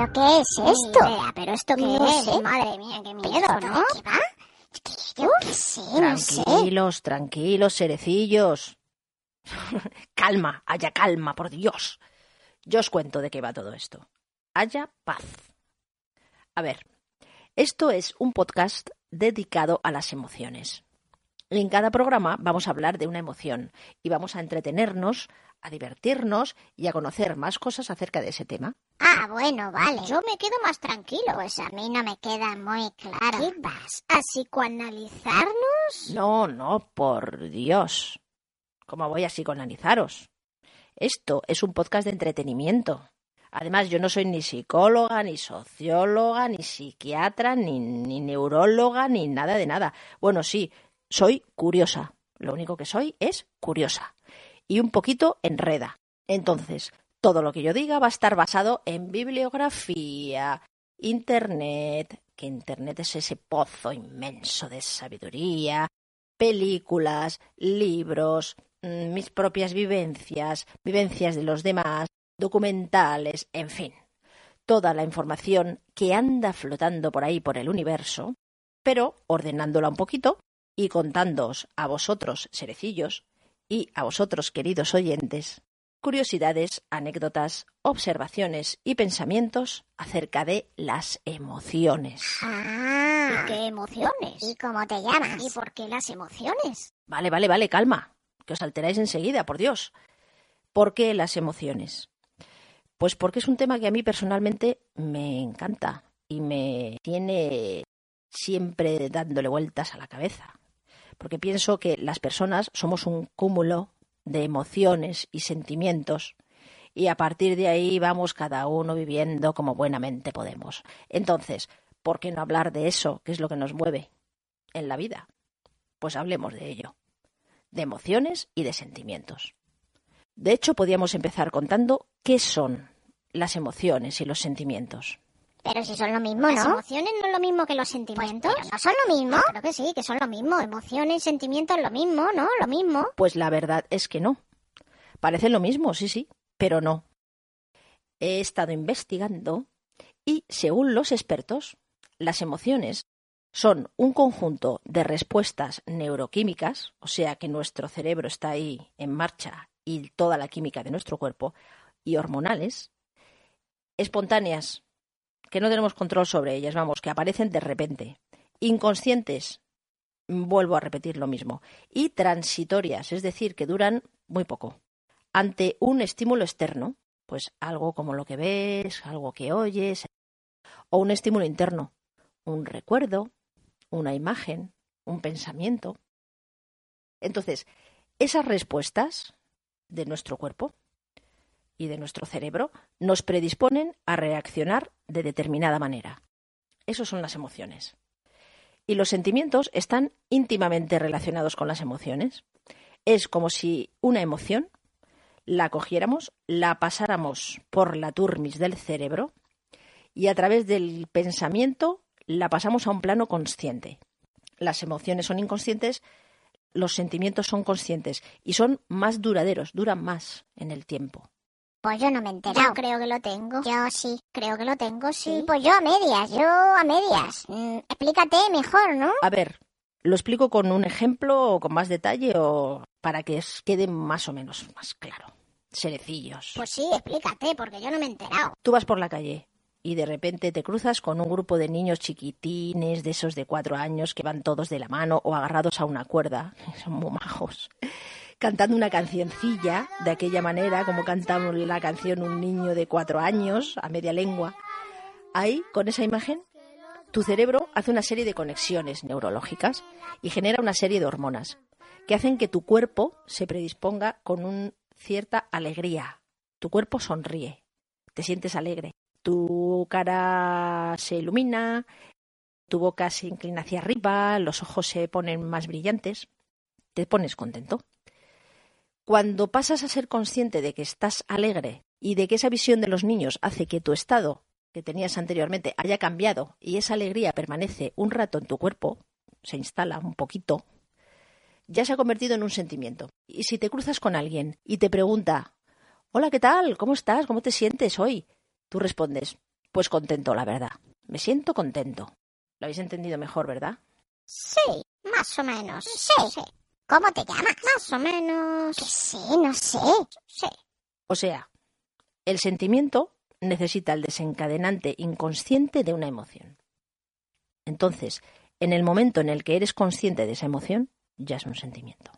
¿Pero qué es esto? Ni idea, pero esto qué No es, sé. madre mía, qué miedo, ¿Esto ¿no? de qué va? Yo qué sé, no sé. Tranquilos, tranquilos, cerecillos. calma, haya calma, por Dios. Yo os cuento de qué va todo esto. Haya paz. A ver, esto es un podcast dedicado a las emociones. En cada programa vamos a hablar de una emoción y vamos a entretenernos, a divertirnos y a conocer más cosas acerca de ese tema. Ah, bueno, vale. Yo me quedo más tranquilo. Pues a mí no me queda muy claro. ¿Qué vas a psicoanalizarnos? No, no, por Dios. ¿Cómo voy a psicoanalizaros? Esto es un podcast de entretenimiento. Además, yo no soy ni psicóloga, ni socióloga, ni psiquiatra, ni, ni neuróloga, ni nada de nada. Bueno, sí, soy curiosa. Lo único que soy es curiosa. Y un poquito enreda. Entonces, todo lo que yo diga va a estar basado en bibliografía, Internet, que Internet es ese pozo inmenso de sabiduría, películas, libros, mm, mis propias vivencias, vivencias de los demás, documentales, en fin, toda la información que anda flotando por ahí por el universo, pero ordenándola un poquito y contándoos a vosotros, serecillos, y a vosotros, queridos oyentes, curiosidades, anécdotas, observaciones y pensamientos acerca de las emociones. Ah. ¿Y qué emociones? ¿Y cómo te llamas? ¿Y por qué las emociones? Vale, vale, vale, calma, que os alteráis enseguida, por Dios. ¿Por qué las emociones? Pues porque es un tema que a mí personalmente me encanta y me tiene siempre dándole vueltas a la cabeza. Porque pienso que las personas somos un cúmulo de emociones y sentimientos y a partir de ahí vamos cada uno viviendo como buenamente podemos. Entonces, ¿por qué no hablar de eso, que es lo que nos mueve en la vida? Pues hablemos de ello, de emociones y de sentimientos. De hecho, podíamos empezar contando qué son las emociones y los sentimientos. Pero si son lo mismo, ¿Las ¿no? emociones no es lo mismo que los Pues, sentimientos? pero no son lo mismo. Creo que sí, que son lo mismo. Emociones y sentimientos lo mismo, ¿no? Lo mismo. Pues la verdad es que no. Parece lo mismo, sí, sí, pero no. He estado investigando y, según los expertos, las emociones son un conjunto de respuestas neuroquímicas, o sea que nuestro cerebro está ahí en marcha y toda la química de nuestro cuerpo, y hormonales, espontáneas, que no tenemos control sobre ellas, vamos, que aparecen de repente, inconscientes, vuelvo a repetir lo mismo, y transitorias, es decir, que duran muy poco. Ante un estímulo externo, pues algo como lo que ves, algo que oyes, o un estímulo interno, un recuerdo, una imagen, un pensamiento. Entonces, esas respuestas de nuestro cuerpo y de nuestro cerebro nos predisponen a reaccionar de determinada manera. Esas son las emociones. Y los sentimientos están íntimamente relacionados con las emociones. Es como si una emoción la cogiéramos, la pasáramos por la turmis del cerebro y a través del pensamiento la pasamos a un plano consciente. Las emociones son inconscientes, los sentimientos son conscientes y son más duraderos, duran más en el tiempo. Pues yo no me he Yo enterado. creo que lo tengo. Yo sí. Creo que lo tengo, sí. Sí, pues yo a medias, yo a medias. Mm, explícate mejor, ¿no? A ver, lo explico con un ejemplo o con más detalle o para que os quede más o menos más claro. Serecillos. Pues sí, explícate, porque yo no me he enterado. Tú vas por la calle y de repente te cruzas con un grupo de niños chiquitines, de esos de cuatro años, que van todos de la mano o agarrados a una cuerda, son muy majos, cantando una cancioncilla de aquella manera, como canta la canción un niño de cuatro años, a media lengua. Ahí, con esa imagen, tu cerebro hace una serie de conexiones neurológicas y genera una serie de hormonas que hacen que tu cuerpo se predisponga con una cierta alegría. Tu cuerpo sonríe, te sientes alegre, tu cara se ilumina, tu boca se inclina hacia arriba, los ojos se ponen más brillantes, te pones contento. Cuando pasas a ser consciente de que estás alegre y de que esa visión de los niños hace que tu estado que tenías anteriormente haya cambiado y esa alegría permanece un rato en tu cuerpo, se instala un poquito, ya se ha convertido en un sentimiento. Y si te cruzas con alguien y te pregunta, hola, ¿qué tal? ¿Cómo estás? ¿Cómo te sientes hoy? Tú respondes, pues contento, la verdad. Me siento contento. Lo habéis entendido mejor, ¿verdad? Sí, más o menos. Sí. ¿Cómo te llamas? Más o menos. Que sí, no sé. Sí. O sea, el sentimiento necesita el desencadenante inconsciente de una emoción. Entonces, en el momento en el que eres consciente de esa emoción, ya es un sentimiento.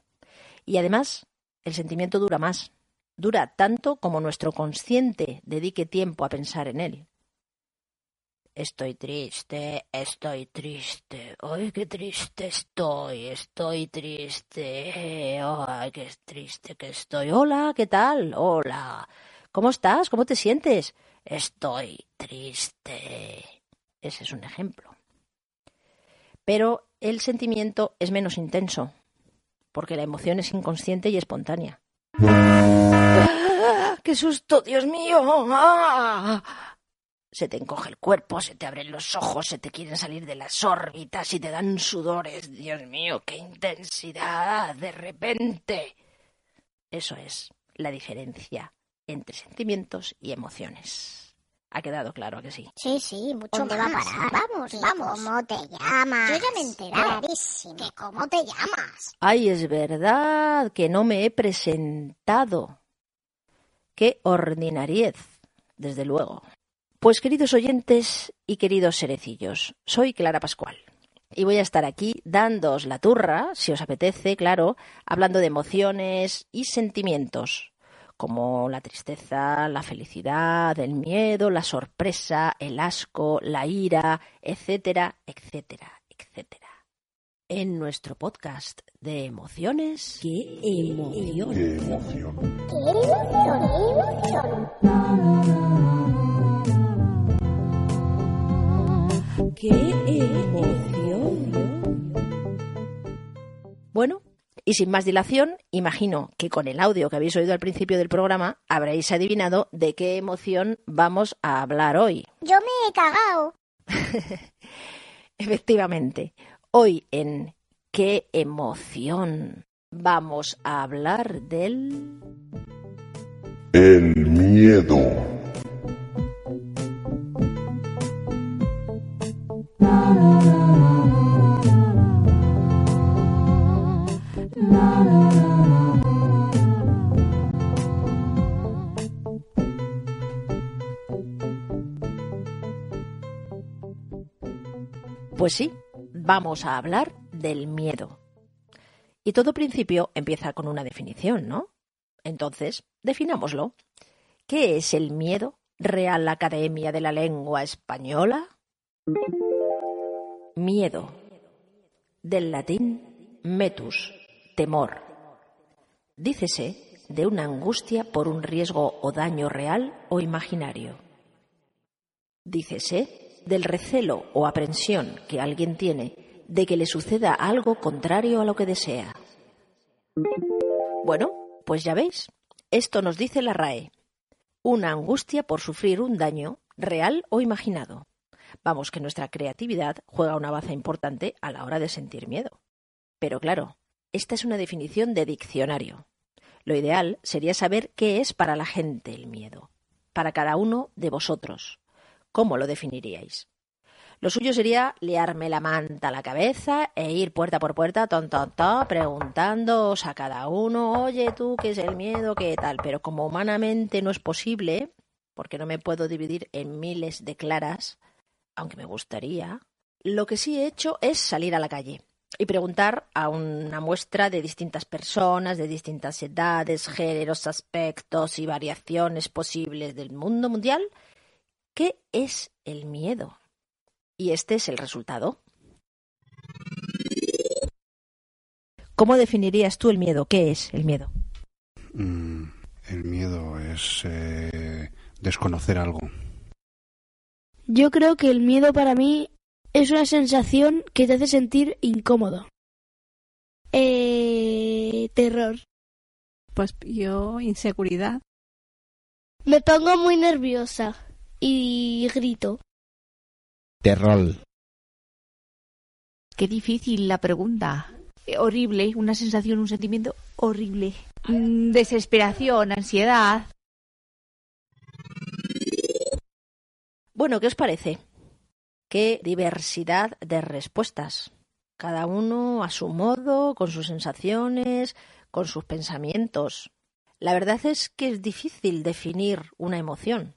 Y además, el sentimiento dura más. Dura tanto como nuestro consciente dedique tiempo a pensar en él. Estoy triste, estoy triste. Ay, qué triste estoy, estoy triste. Ay, qué triste que estoy. Hola, ¿qué tal? Hola. ¿Cómo estás? ¿Cómo te sientes? Estoy triste. Ese es un ejemplo. Pero el sentimiento es menos intenso, porque la emoción es inconsciente y espontánea. ¡Ah! ¡Qué susto, Dios mío! ¡Ah! Se te encoge el cuerpo, se te abren los ojos, se te quieren salir de las órbitas y te dan sudores. Dios mío, qué intensidad de repente. Eso es la diferencia entre sentimientos y emociones. ¿Ha quedado claro que sí? Sí, sí, mucho ¿Dónde va a parar? Vamos, vamos. ¿Cómo te llamas? Yo ya me he enterado. Clarísimo. ¿Que cómo te llamas? Ay, es verdad que no me he presentado. Qué ordinariez, desde luego. Pues queridos oyentes y queridos serecillos, soy Clara Pascual. Y voy a estar aquí dándoos la turra, si os apetece, claro, hablando de emociones y sentimientos, como la tristeza, la felicidad, el miedo, la sorpresa, el asco, la ira, etcétera, etcétera, etcétera. En nuestro podcast de emociones. ¡Qué emoción! ¡Qué emoción! ¡Qué emoción! Bueno, y sin más dilación, imagino que con el audio que habéis oído al principio del programa habréis adivinado de qué emoción vamos a hablar hoy. Yo me he cagado. Efectivamente, hoy en qué emoción vamos a hablar del... El miedo. Pues sí, vamos a hablar del miedo. Y todo principio empieza con una definición, ¿no? Entonces, definámoslo. ¿Qué es el miedo? Real Academia de la Lengua Española. Miedo. Del latín metus, temor. Dícese de una angustia por un riesgo o daño real o imaginario. Dícese del recelo o aprensión que alguien tiene de que le suceda algo contrario a lo que desea. Bueno, pues ya veis, esto nos dice la RAE. Una angustia por sufrir un daño real o imaginado. Vamos, que nuestra creatividad juega una baza importante a la hora de sentir miedo. Pero claro, esta es una definición de diccionario. Lo ideal sería saber qué es para la gente el miedo, para cada uno de vosotros. ¿Cómo lo definiríais? Lo suyo sería liarme la manta a la cabeza e ir puerta por puerta, ton, ton, ton, preguntándoos a cada uno, oye tú, ¿qué es el miedo? ¿Qué tal? Pero como humanamente no es posible, porque no me puedo dividir en miles de claras, aunque me gustaría, lo que sí he hecho es salir a la calle y preguntar a una muestra de distintas personas, de distintas edades, géneros, aspectos y variaciones posibles del mundo mundial, ¿qué es el miedo? Y este es el resultado. ¿Cómo definirías tú el miedo? ¿Qué es el miedo? Mm, el miedo es eh, desconocer algo. Yo creo que el miedo para mí es una sensación que te hace sentir incómodo. Eh, terror. Pues yo, inseguridad. Me pongo muy nerviosa y grito. Terror. Qué difícil la pregunta. Eh, horrible, una sensación, un sentimiento horrible. Mm, desesperación, ansiedad. Bueno, ¿qué os parece? Qué diversidad de respuestas. Cada uno a su modo, con sus sensaciones, con sus pensamientos. La verdad es que es difícil definir una emoción.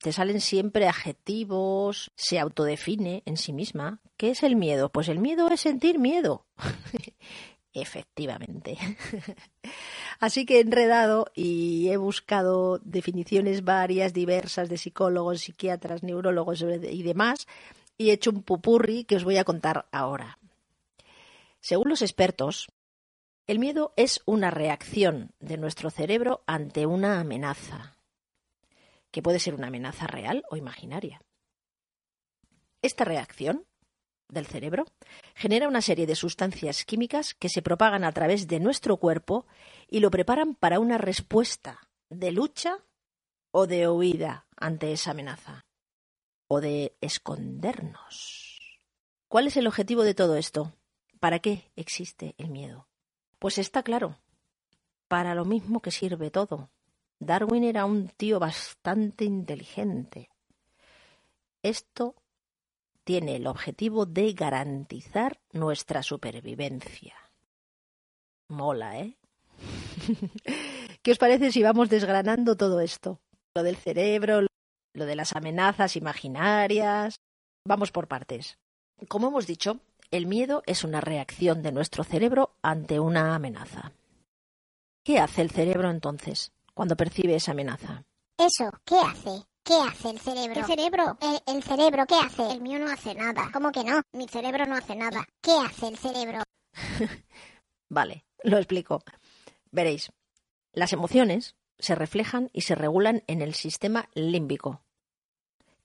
Te salen siempre adjetivos, se autodefine en sí misma. ¿Qué es el miedo? Pues el miedo es sentir miedo. Efectivamente. Así que he enredado y he buscado definiciones varias, diversas, de psicólogos, psiquiatras, neurólogos y demás, y he hecho un pupurri que os voy a contar ahora. Según los expertos, el miedo es una reacción de nuestro cerebro ante una amenaza, que puede ser una amenaza real o imaginaria. Esta reacción del cerebro genera una serie de sustancias químicas que se propagan a través de nuestro cuerpo y lo preparan para una respuesta de lucha o de huida ante esa amenaza o de escondernos. ¿Cuál es el objetivo de todo esto? ¿Para qué existe el miedo? Pues está claro, para lo mismo que sirve todo. Darwin era un tío bastante inteligente. Esto tiene el objetivo de garantizar nuestra supervivencia. Mola, ¿eh? ¿Qué os parece si vamos desgranando todo esto? Lo del cerebro, lo de las amenazas imaginarias. Vamos por partes. Como hemos dicho, el miedo es una reacción de nuestro cerebro ante una amenaza. ¿Qué hace el cerebro entonces cuando percibe esa amenaza? Eso, ¿qué hace? ¿Qué hace el cerebro? ¿Qué cerebro? El, el cerebro, ¿qué hace? El mío no hace nada. ¿Cómo que no? Mi cerebro no hace nada. ¿Qué hace el cerebro? vale, lo explico. Veréis, las emociones se reflejan y se regulan en el sistema límbico,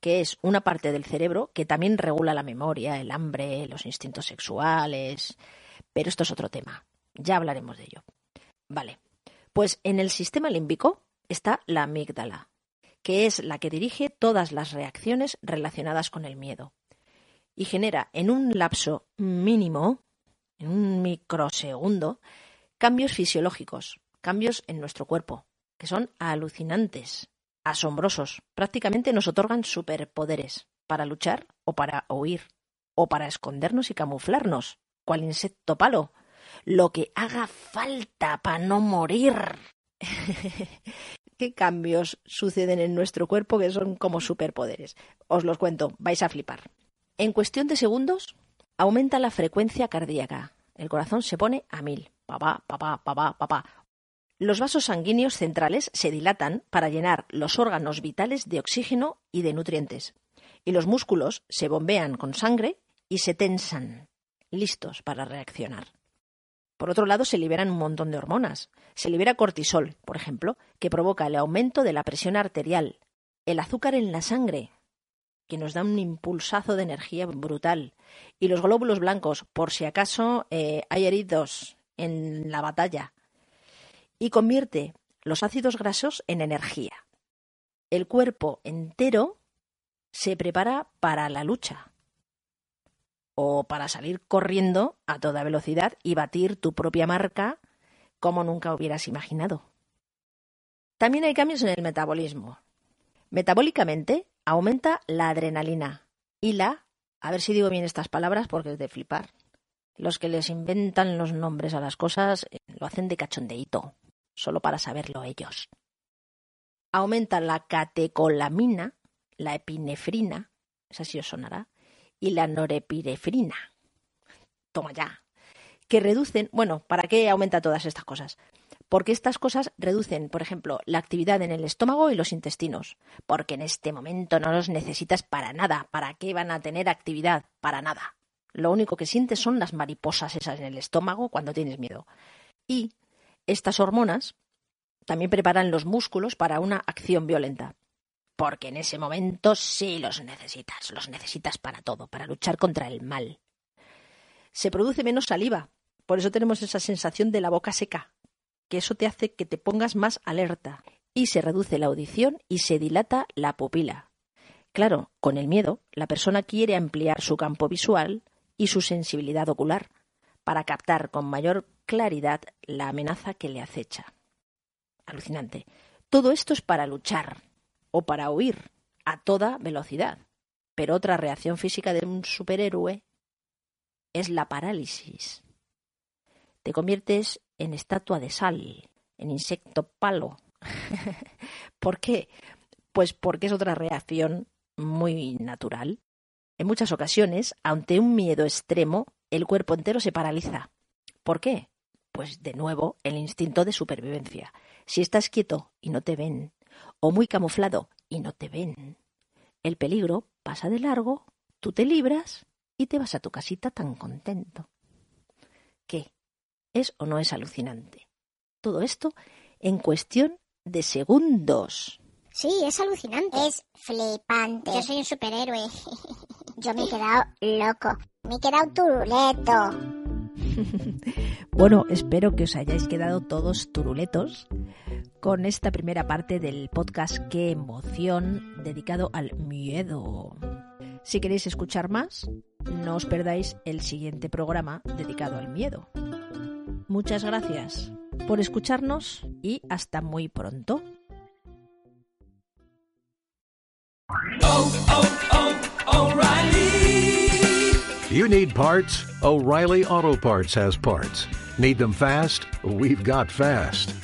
que es una parte del cerebro que también regula la memoria, el hambre, los instintos sexuales. Pero esto es otro tema. Ya hablaremos de ello. Vale. Pues en el sistema límbico está la amígdala, que es la que dirige todas las reacciones relacionadas con el miedo y genera en un lapso mínimo, en un microsegundo, cambios fisiológicos, cambios en nuestro cuerpo, que son alucinantes, asombrosos. Prácticamente nos otorgan superpoderes para luchar o para huir, o para escondernos y camuflarnos, cual insecto palo. Lo que haga falta para no morir. qué cambios suceden en nuestro cuerpo que son como superpoderes. Os los cuento, vais a flipar. En cuestión de segundos, aumenta la frecuencia cardíaca. El corazón se pone a mil. Papá, papá, papá, papá. Los vasos sanguíneos centrales se dilatan para llenar los órganos vitales de oxígeno y de nutrientes. Y los músculos se bombean con sangre y se tensan, listos para reaccionar. Por otro lado, se liberan un montón de hormonas. Se libera cortisol, por ejemplo, que provoca el aumento de la presión arterial, el azúcar en la sangre, que nos da un impulsazo de energía brutal, y los glóbulos blancos, por si acaso eh, hay heridos en la batalla, y convierte los ácidos grasos en energía. El cuerpo entero se prepara para la lucha o para salir corriendo a toda velocidad y batir tu propia marca como nunca hubieras imaginado. También hay cambios en el metabolismo. Metabólicamente aumenta la adrenalina y la, a ver si digo bien estas palabras porque es de flipar. Los que les inventan los nombres a las cosas eh, lo hacen de cachondeíto, solo para saberlo ellos. Aumenta la catecolamina, la epinefrina, esa sí os sonará, y la norepinefrina. Toma ya. Que reducen, bueno, ¿para qué aumenta todas estas cosas? Porque estas cosas reducen, por ejemplo, la actividad en el estómago y los intestinos. Porque en este momento no los necesitas para nada. ¿Para qué van a tener actividad? Para nada. Lo único que sientes son las mariposas esas en el estómago cuando tienes miedo. Y estas hormonas también preparan los músculos para una acción violenta. Porque en ese momento sí los necesitas, los necesitas para todo, para luchar contra el mal. Se produce menos saliva, por eso tenemos esa sensación de la boca seca, que eso te hace que te pongas más alerta, y se reduce la audición y se dilata la pupila. Claro, con el miedo, la persona quiere ampliar su campo visual y su sensibilidad ocular para captar con mayor claridad la amenaza que le acecha. Alucinante. Todo esto es para luchar o para huir a toda velocidad. Pero otra reacción física de un superhéroe es la parálisis. Te conviertes en estatua de sal, en insecto palo. ¿Por qué? Pues porque es otra reacción muy natural en muchas ocasiones, ante un miedo extremo, el cuerpo entero se paraliza. ¿Por qué? Pues de nuevo, el instinto de supervivencia. Si estás quieto y no te ven, o muy camuflado y no te ven, el peligro pasa de largo, tú te libras y te vas a tu casita tan contento. ¿Qué? ¿Es o no es alucinante? Todo esto en cuestión de segundos. Sí, es alucinante. Es flipante. Yo soy un superhéroe. Yo me he quedado loco. Me he quedado turuleto. bueno, espero que os hayáis quedado todos turuletos con esta primera parte del podcast Qué emoción dedicado al miedo. Si queréis escuchar más, no os perdáis el siguiente programa dedicado al miedo. Muchas gracias por escucharnos y hasta muy pronto. You need parts? O'Reilly Auto Parts has parts. Need them fast? We've got fast.